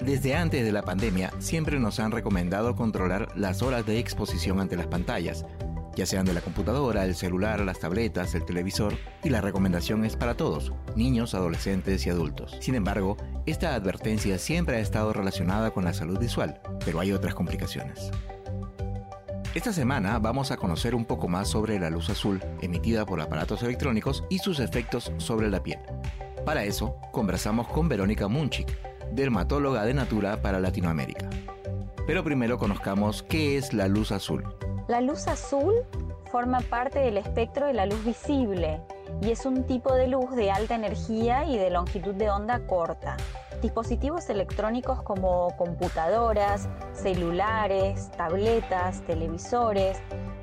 Desde antes de la pandemia, siempre nos han recomendado controlar las horas de exposición ante las pantallas, ya sean de la computadora, el celular, las tabletas, el televisor, y la recomendación es para todos, niños, adolescentes y adultos. Sin embargo, esta advertencia siempre ha estado relacionada con la salud visual, pero hay otras complicaciones. Esta semana vamos a conocer un poco más sobre la luz azul emitida por aparatos electrónicos y sus efectos sobre la piel. Para eso, conversamos con Verónica Munchik, dermatóloga de Natura para Latinoamérica. Pero primero conozcamos qué es la luz azul. La luz azul forma parte del espectro de la luz visible y es un tipo de luz de alta energía y de longitud de onda corta. Dispositivos electrónicos como computadoras, celulares, tabletas, televisores,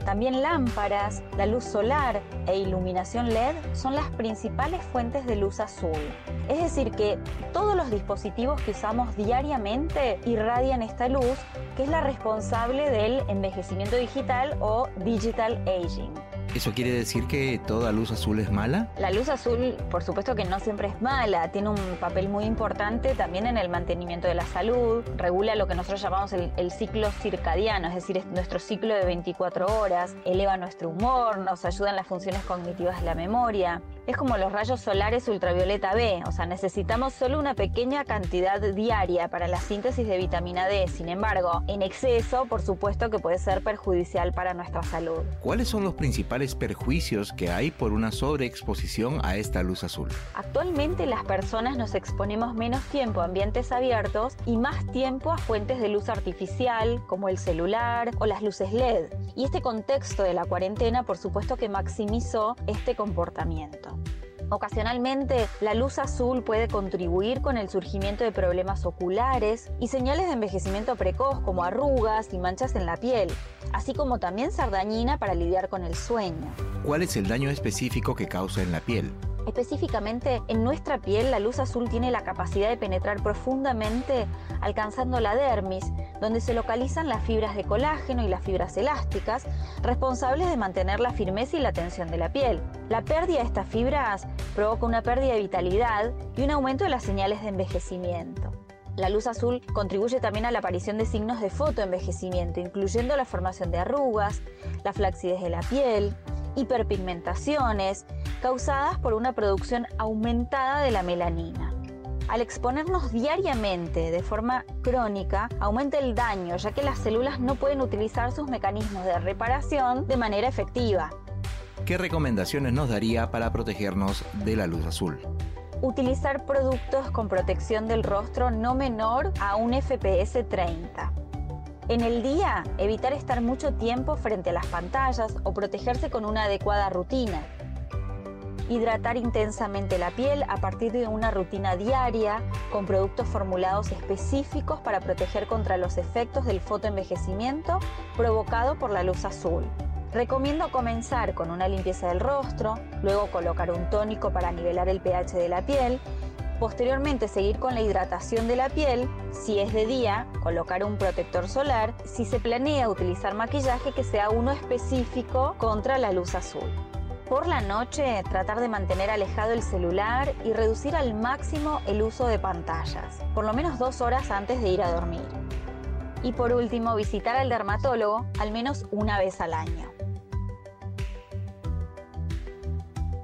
también lámparas, la luz solar e iluminación LED son las principales fuentes de luz azul. Es decir, que todos los dispositivos que usamos diariamente irradian esta luz, que es la responsable del envejecimiento digital o digital aging. ¿Eso quiere decir que toda luz azul es mala? La luz azul, por supuesto que no siempre es mala, tiene un papel muy importante también en el mantenimiento de la salud, regula lo que nosotros llamamos el, el ciclo circadiano, es decir, es nuestro ciclo de 24 horas, eleva nuestro humor, nos ayuda en las funciones cognitivas de la memoria. Es como los rayos solares ultravioleta B, o sea, necesitamos solo una pequeña cantidad diaria para la síntesis de vitamina D. Sin embargo, en exceso, por supuesto que puede ser perjudicial para nuestra salud. ¿Cuáles son los principales perjuicios que hay por una sobreexposición a esta luz azul? Actualmente las personas nos exponemos menos tiempo a ambientes abiertos y más tiempo a fuentes de luz artificial como el celular o las luces LED. Y este contexto de la cuarentena por supuesto que maximizó este comportamiento. Ocasionalmente, la luz azul puede contribuir con el surgimiento de problemas oculares y señales de envejecimiento precoz como arrugas y manchas en la piel, así como también ser dañina para lidiar con el sueño. ¿Cuál es el daño específico que causa en la piel? Específicamente, en nuestra piel la luz azul tiene la capacidad de penetrar profundamente alcanzando la dermis, donde se localizan las fibras de colágeno y las fibras elásticas, responsables de mantener la firmeza y la tensión de la piel. La pérdida de estas fibras provoca una pérdida de vitalidad y un aumento de las señales de envejecimiento. La luz azul contribuye también a la aparición de signos de fotoenvejecimiento, incluyendo la formación de arrugas, la flacidez de la piel, hiperpigmentaciones, causadas por una producción aumentada de la melanina. Al exponernos diariamente de forma crónica, aumenta el daño, ya que las células no pueden utilizar sus mecanismos de reparación de manera efectiva. ¿Qué recomendaciones nos daría para protegernos de la luz azul? Utilizar productos con protección del rostro no menor a un FPS 30. En el día, evitar estar mucho tiempo frente a las pantallas o protegerse con una adecuada rutina hidratar intensamente la piel a partir de una rutina diaria con productos formulados específicos para proteger contra los efectos del fotoenvejecimiento provocado por la luz azul. Recomiendo comenzar con una limpieza del rostro, luego colocar un tónico para nivelar el pH de la piel, posteriormente seguir con la hidratación de la piel, si es de día, colocar un protector solar, si se planea utilizar maquillaje que sea uno específico contra la luz azul. Por la noche, tratar de mantener alejado el celular y reducir al máximo el uso de pantallas, por lo menos dos horas antes de ir a dormir. Y por último, visitar al dermatólogo al menos una vez al año.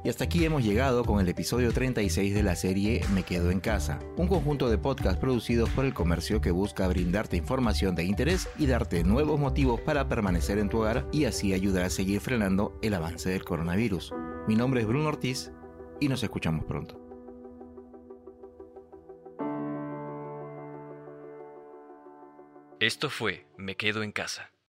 Y hasta aquí hemos llegado con el episodio 36 de la serie Me Quedo en Casa, un conjunto de podcasts producidos por el comercio que busca brindarte información de interés y darte nuevos motivos para permanecer en tu hogar y así ayudar a seguir frenando el avance del coronavirus. Mi nombre es Bruno Ortiz y nos escuchamos pronto. Esto fue Me Quedo en Casa